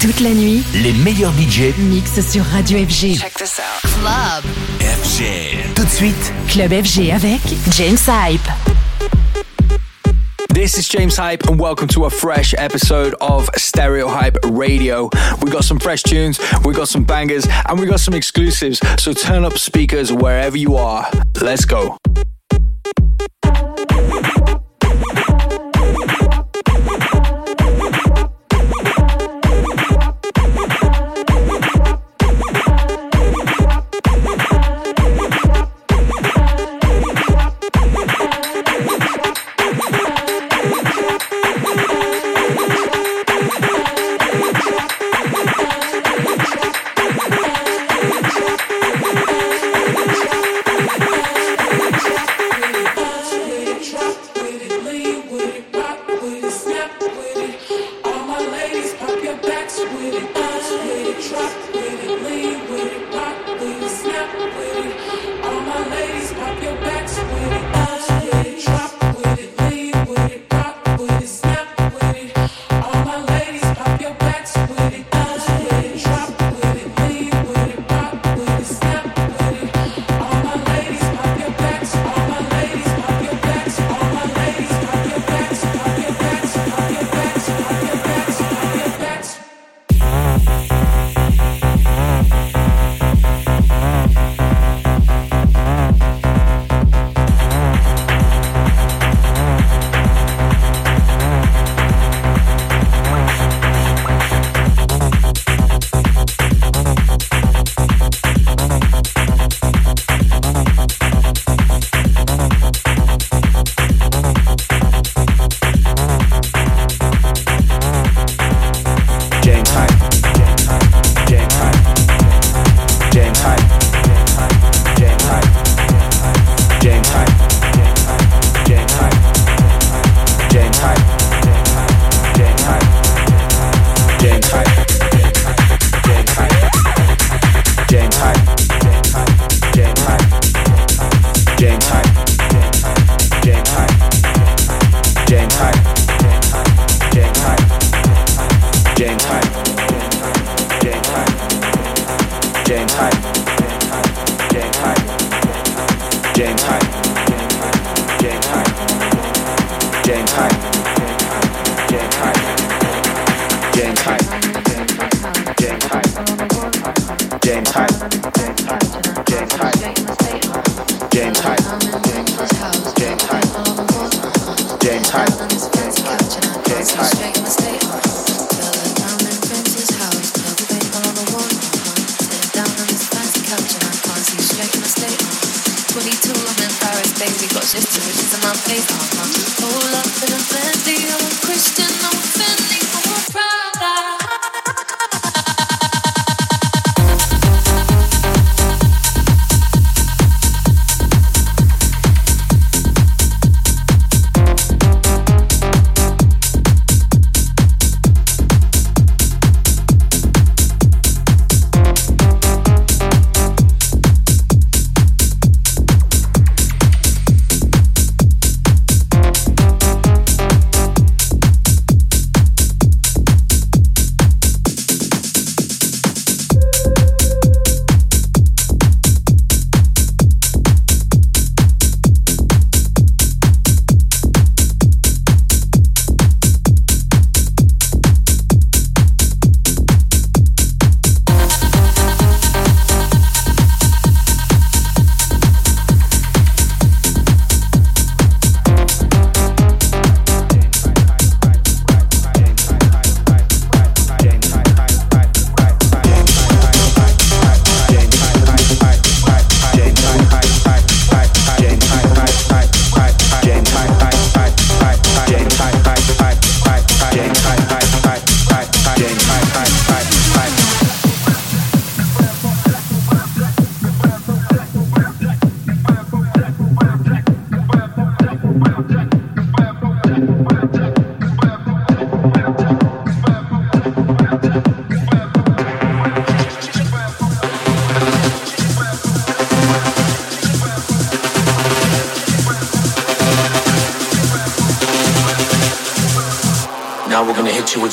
Toute la nuit, les meilleurs budgets mixent sur Radio FG. Check this out. Club FG. Tout de suite, Club FG avec James Hype. This is James Hype, and welcome to a fresh episode of Stereo Hype Radio. We got some fresh tunes, we got some bangers, and we got some exclusives. So turn up speakers wherever you are. Let's go.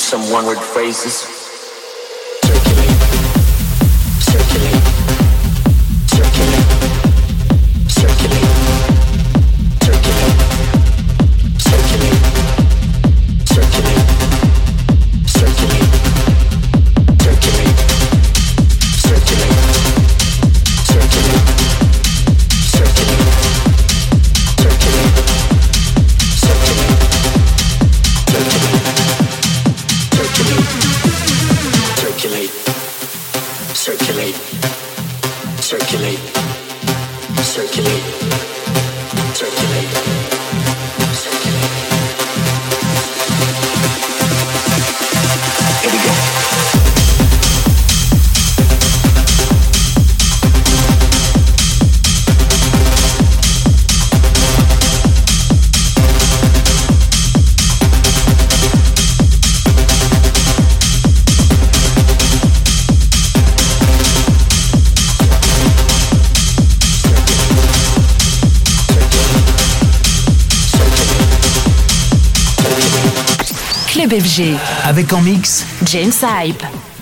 Some one word phrases. FG. Avec en mix James Hype.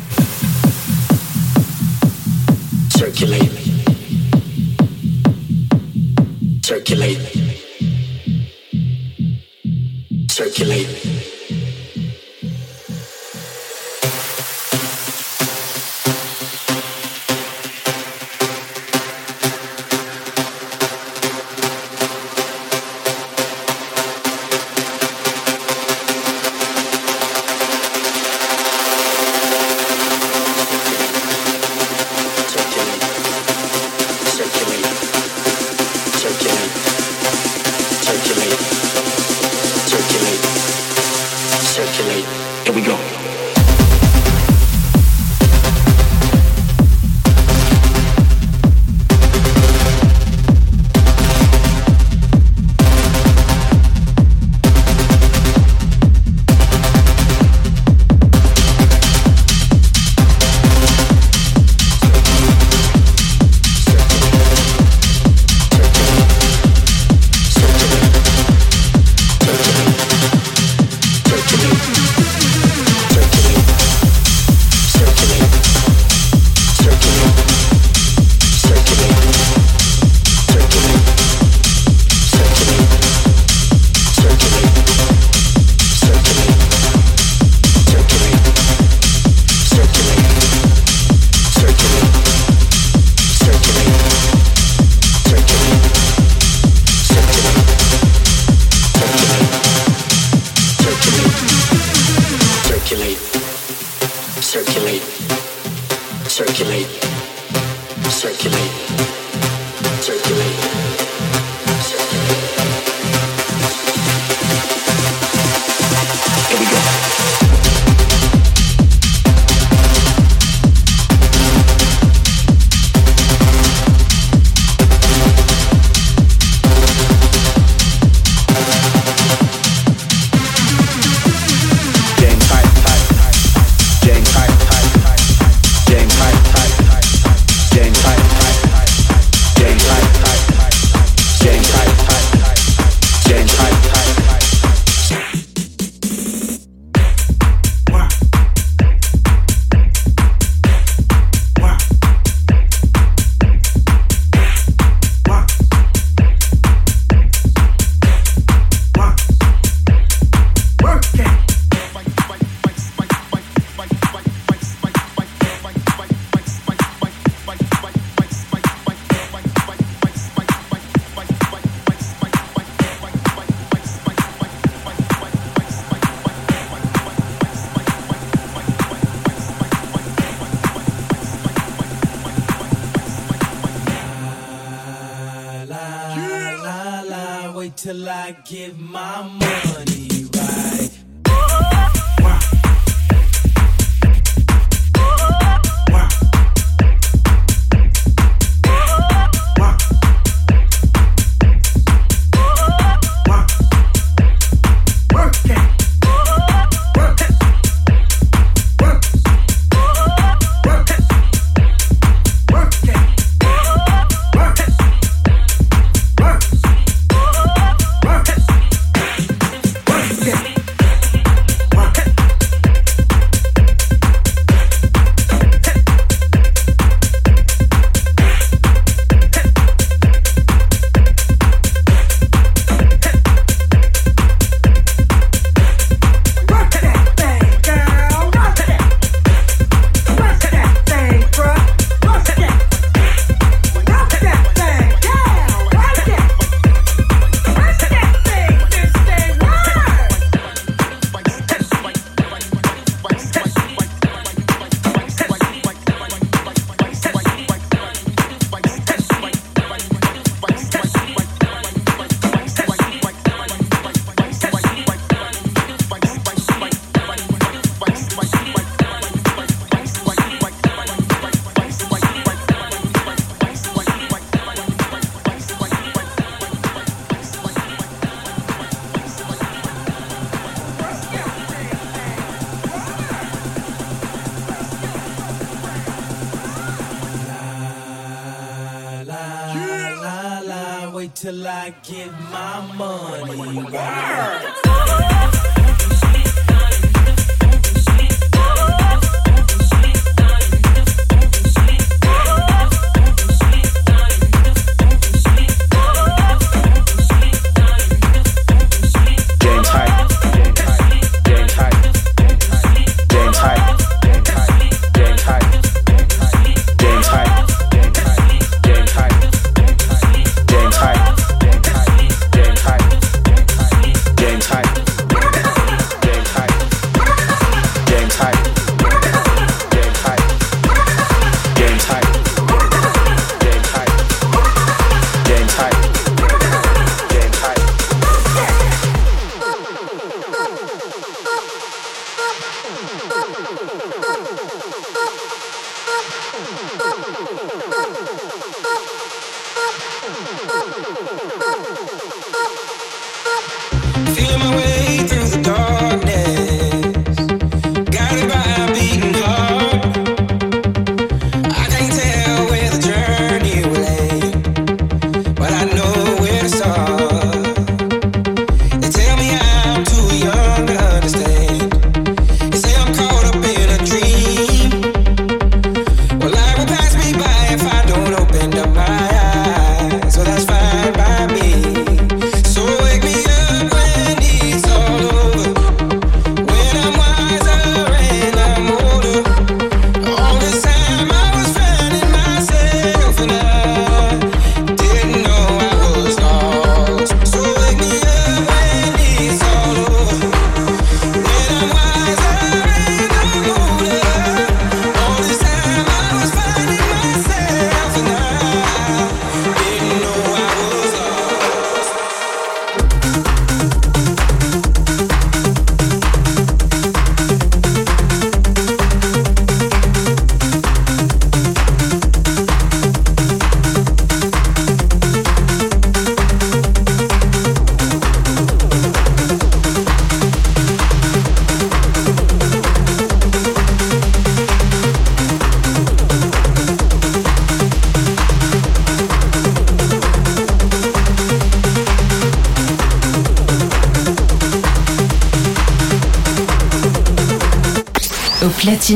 I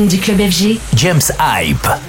du club FG, James Hype.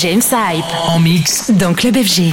James Hype. En mix. Dans Club FG.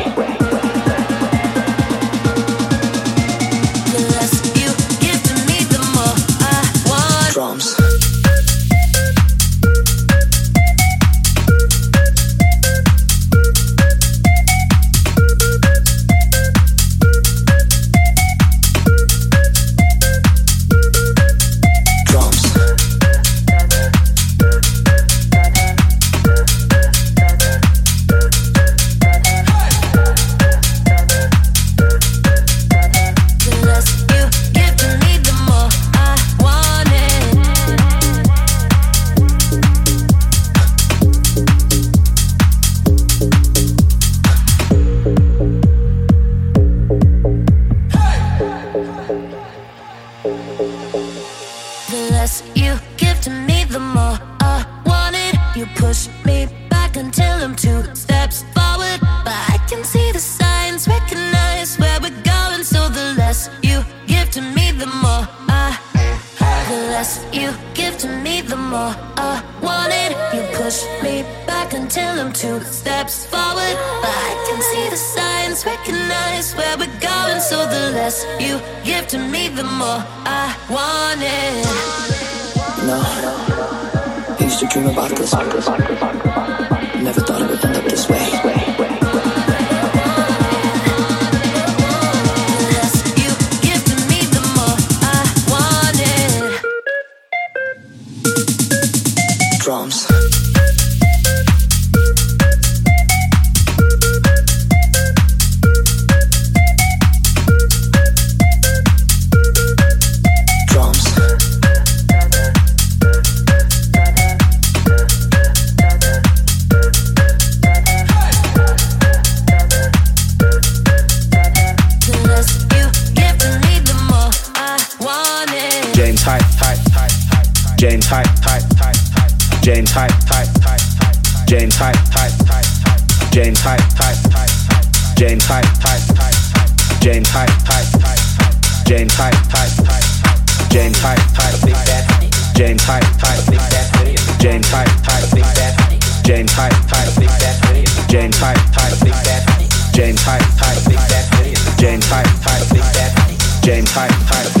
抱一个 James Hype, Hype, Hype, James Hype, Hype, Big Bad, James Hype, Hype, Big Bad, James Hype, Hype, Big Bad, James Hype, Hype, Big Bad, James Hype, Hype, Big Bad, James Hype, Hype, Big Bad, James Hype, Hype, Big Bad, James Hype, Hype, Big Bad, James Hype, Hype, Big Bad.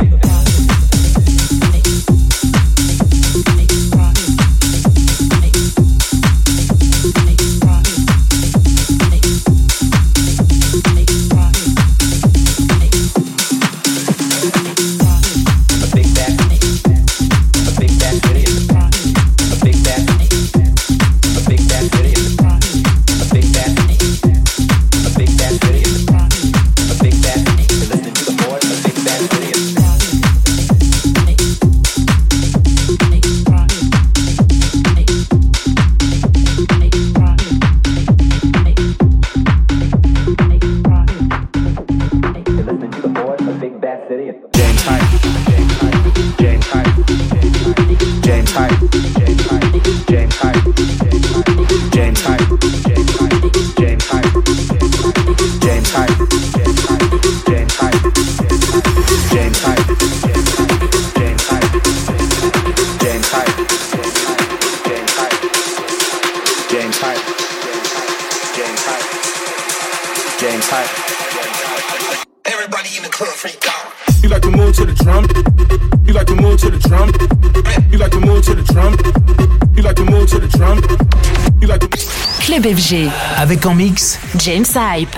FG. Avec en mix James Hype.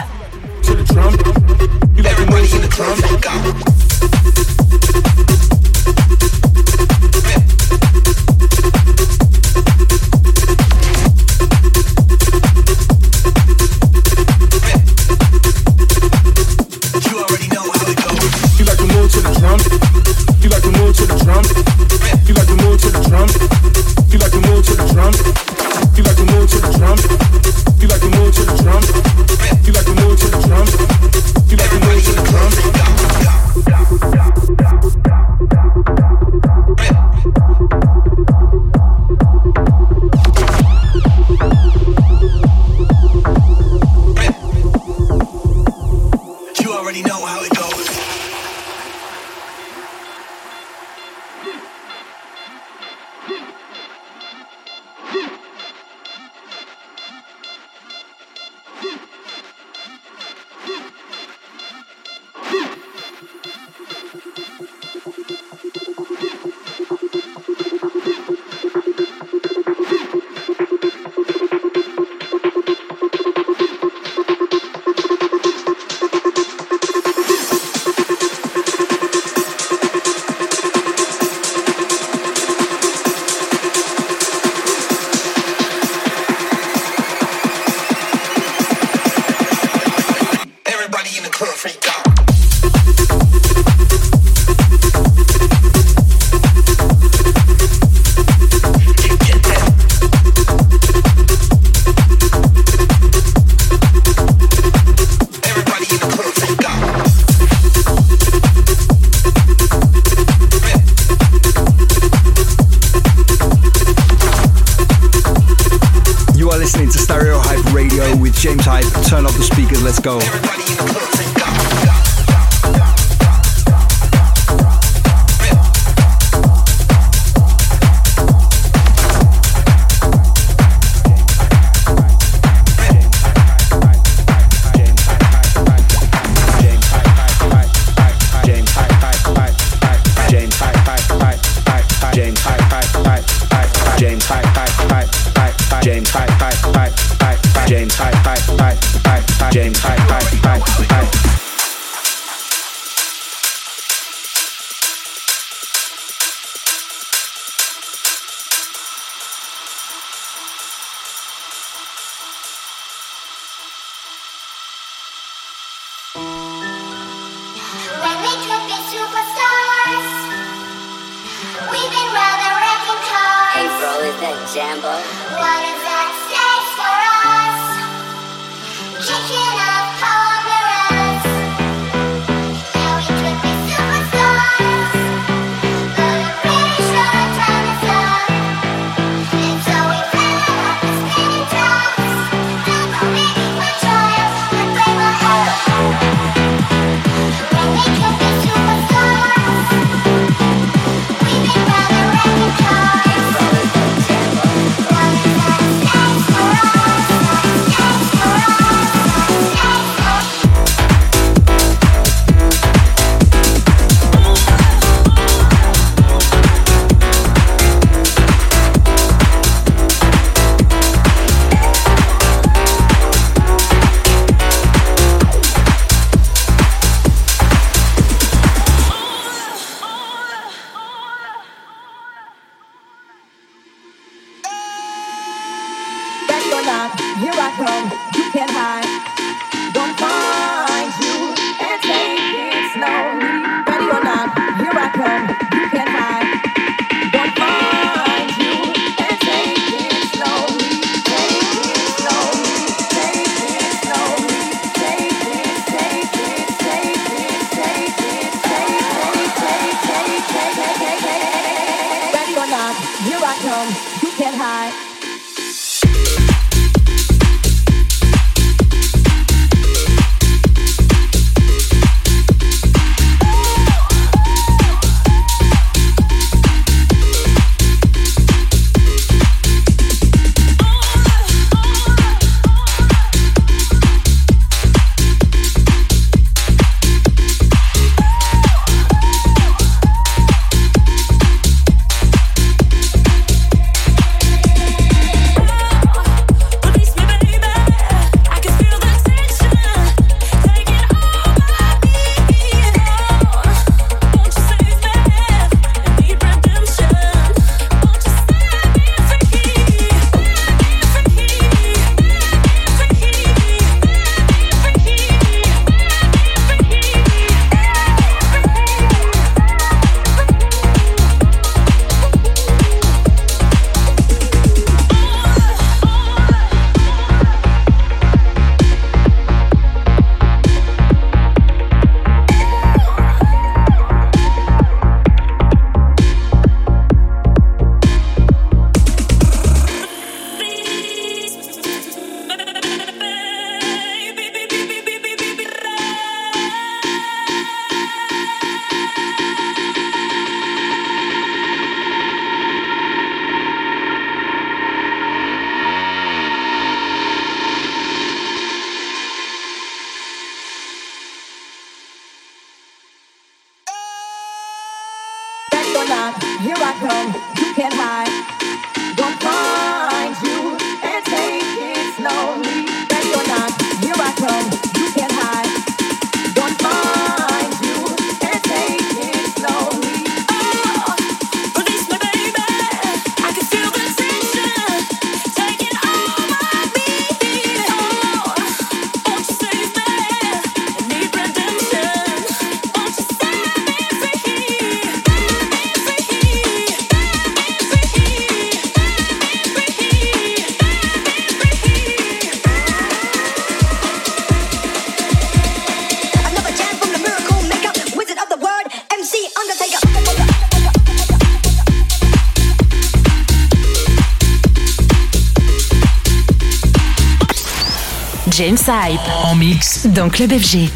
James Hype. En mix dans Club FG.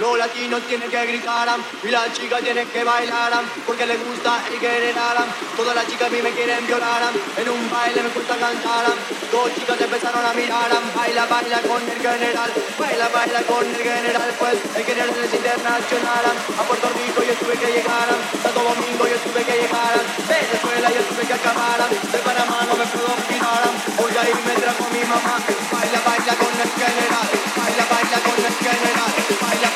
Los latinos tienen que gritar y las chicas tienen que bailar porque les gusta y quieren Todas las chicas a mí me quieren violar en un baile me gusta cantar. Dos chicas empezaron a mirar, baila, baila con el general, baila, baila con el general, pues el general es internacional. A Puerto Rico yo tuve que llegar, Santo Domingo yo tuve que llegar, Venezuela yo tuve que acabar, de Panamá no me puedo opinar, porque ahí me trajo mi mamá, baila, baila con el general, baila, baila con el general. Now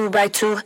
two by two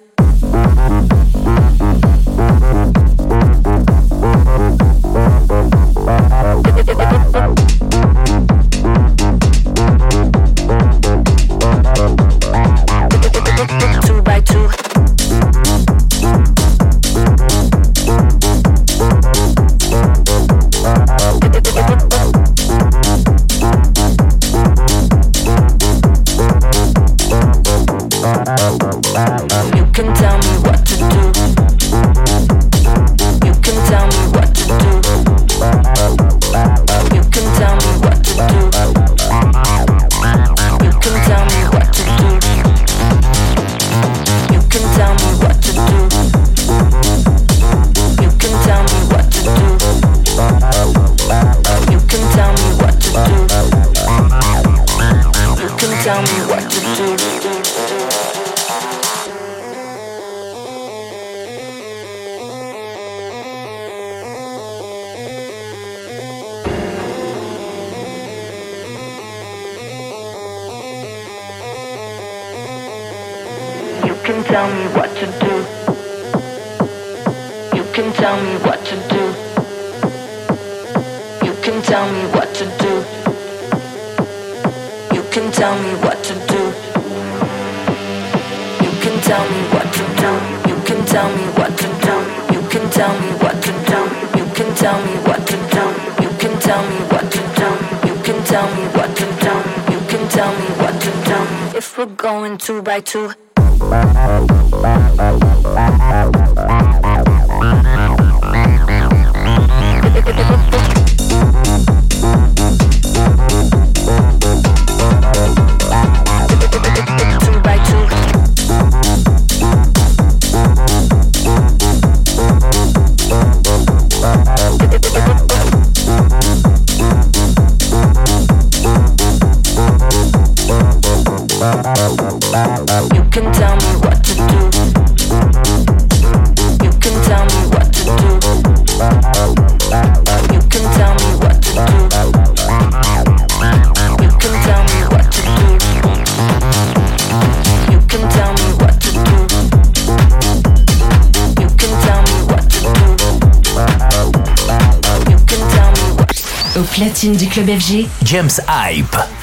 platine du club FG. James Hype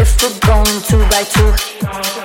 if we're going two by two.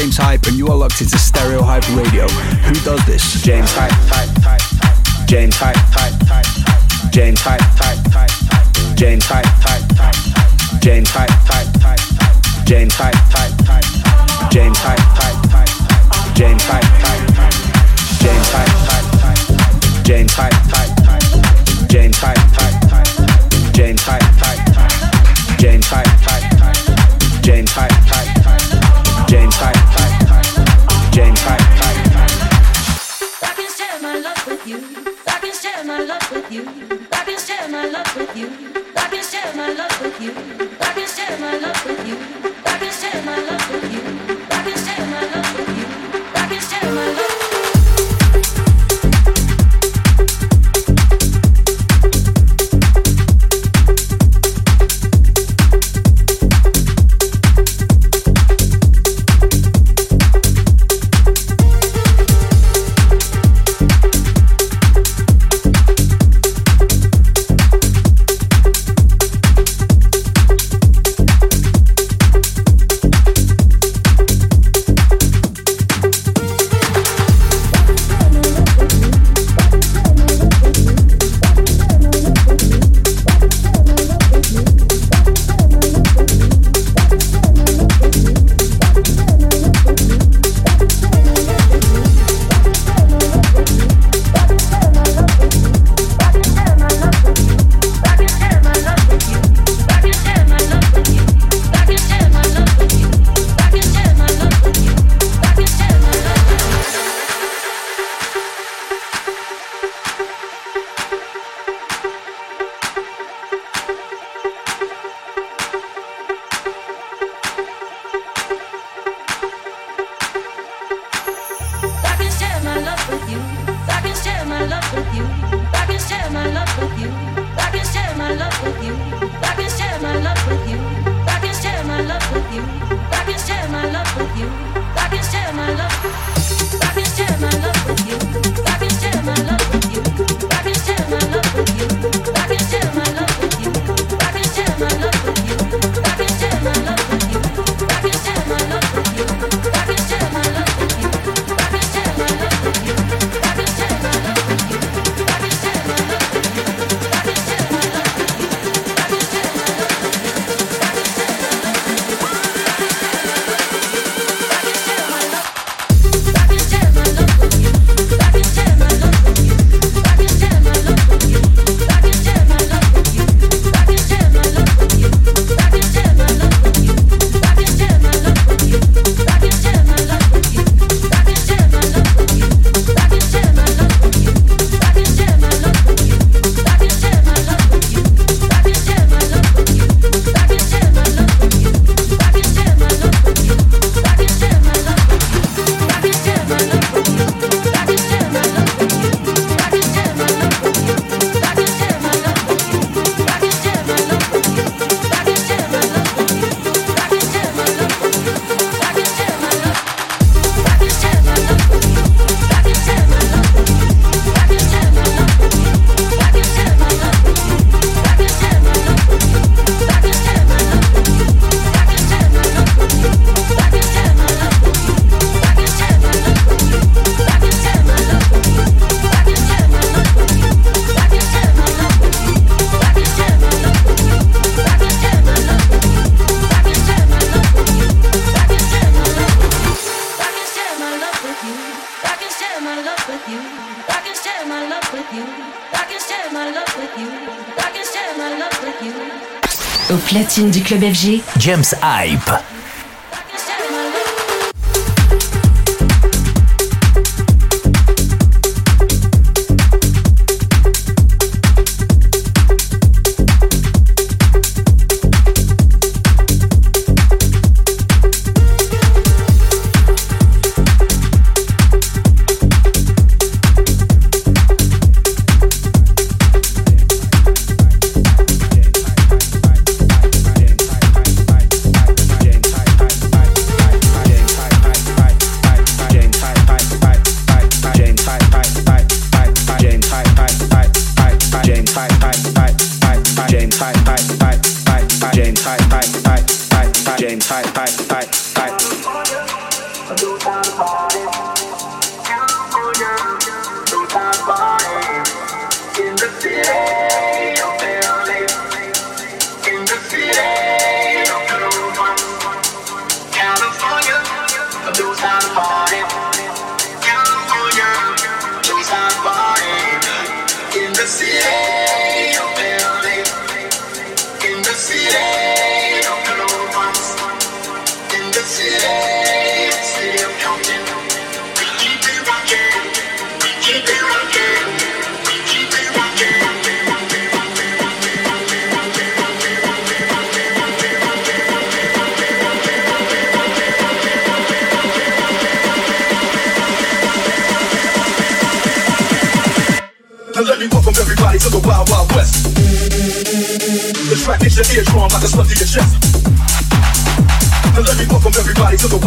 James Hype, and you are locked into Stereo Hype Radio. Who does this? James Hype, James Hype, James Hype, James Hype, James Hype, James Hype, James Hype, James Hype, James Hype, James Hype. love. Au platine du club FG, James Hype.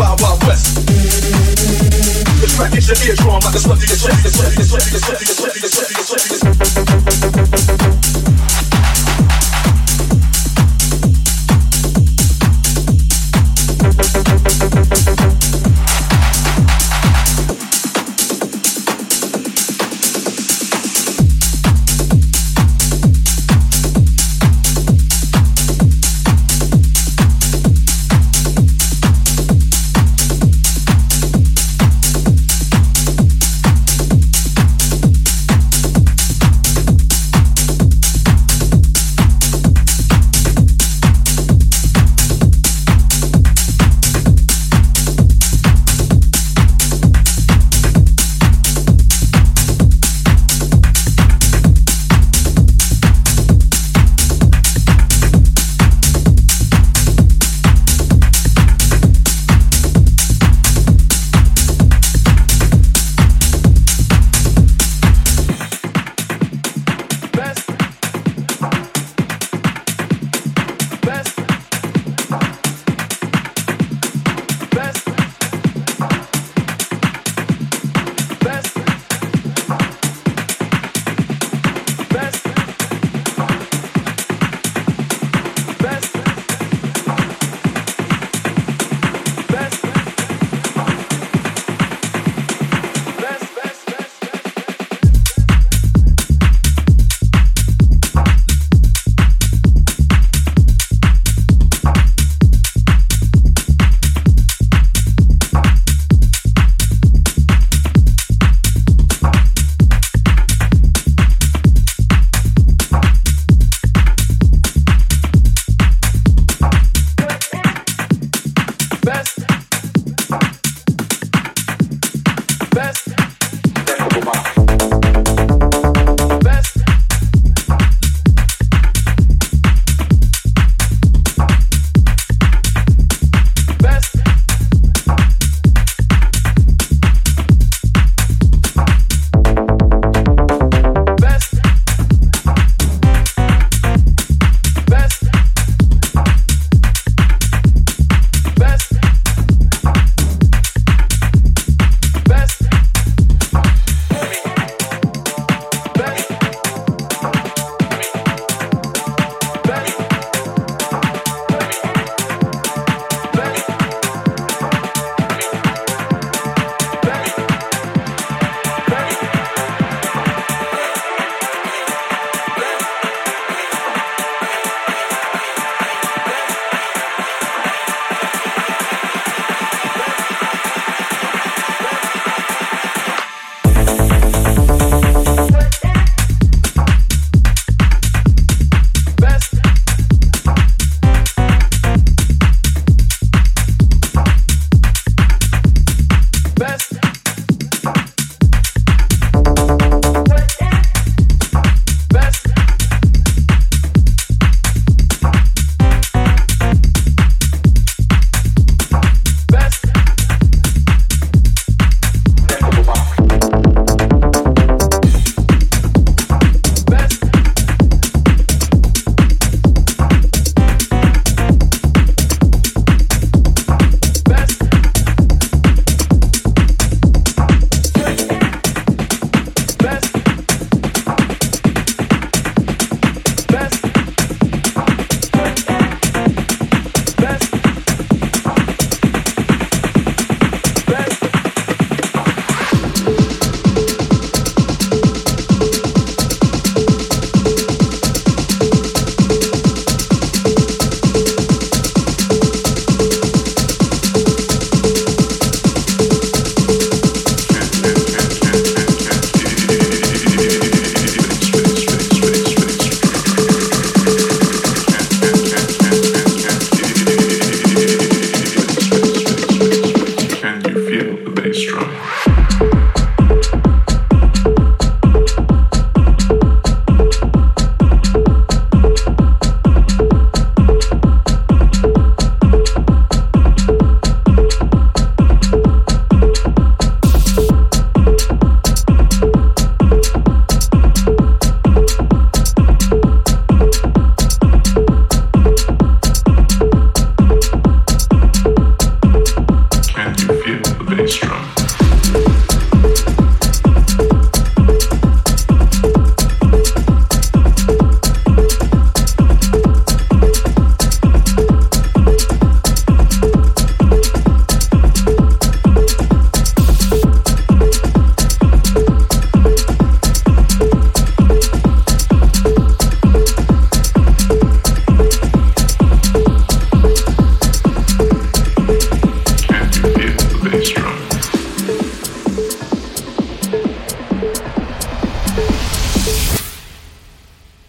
Wild Wild West. The track hits your eardrum like a slug to your chest.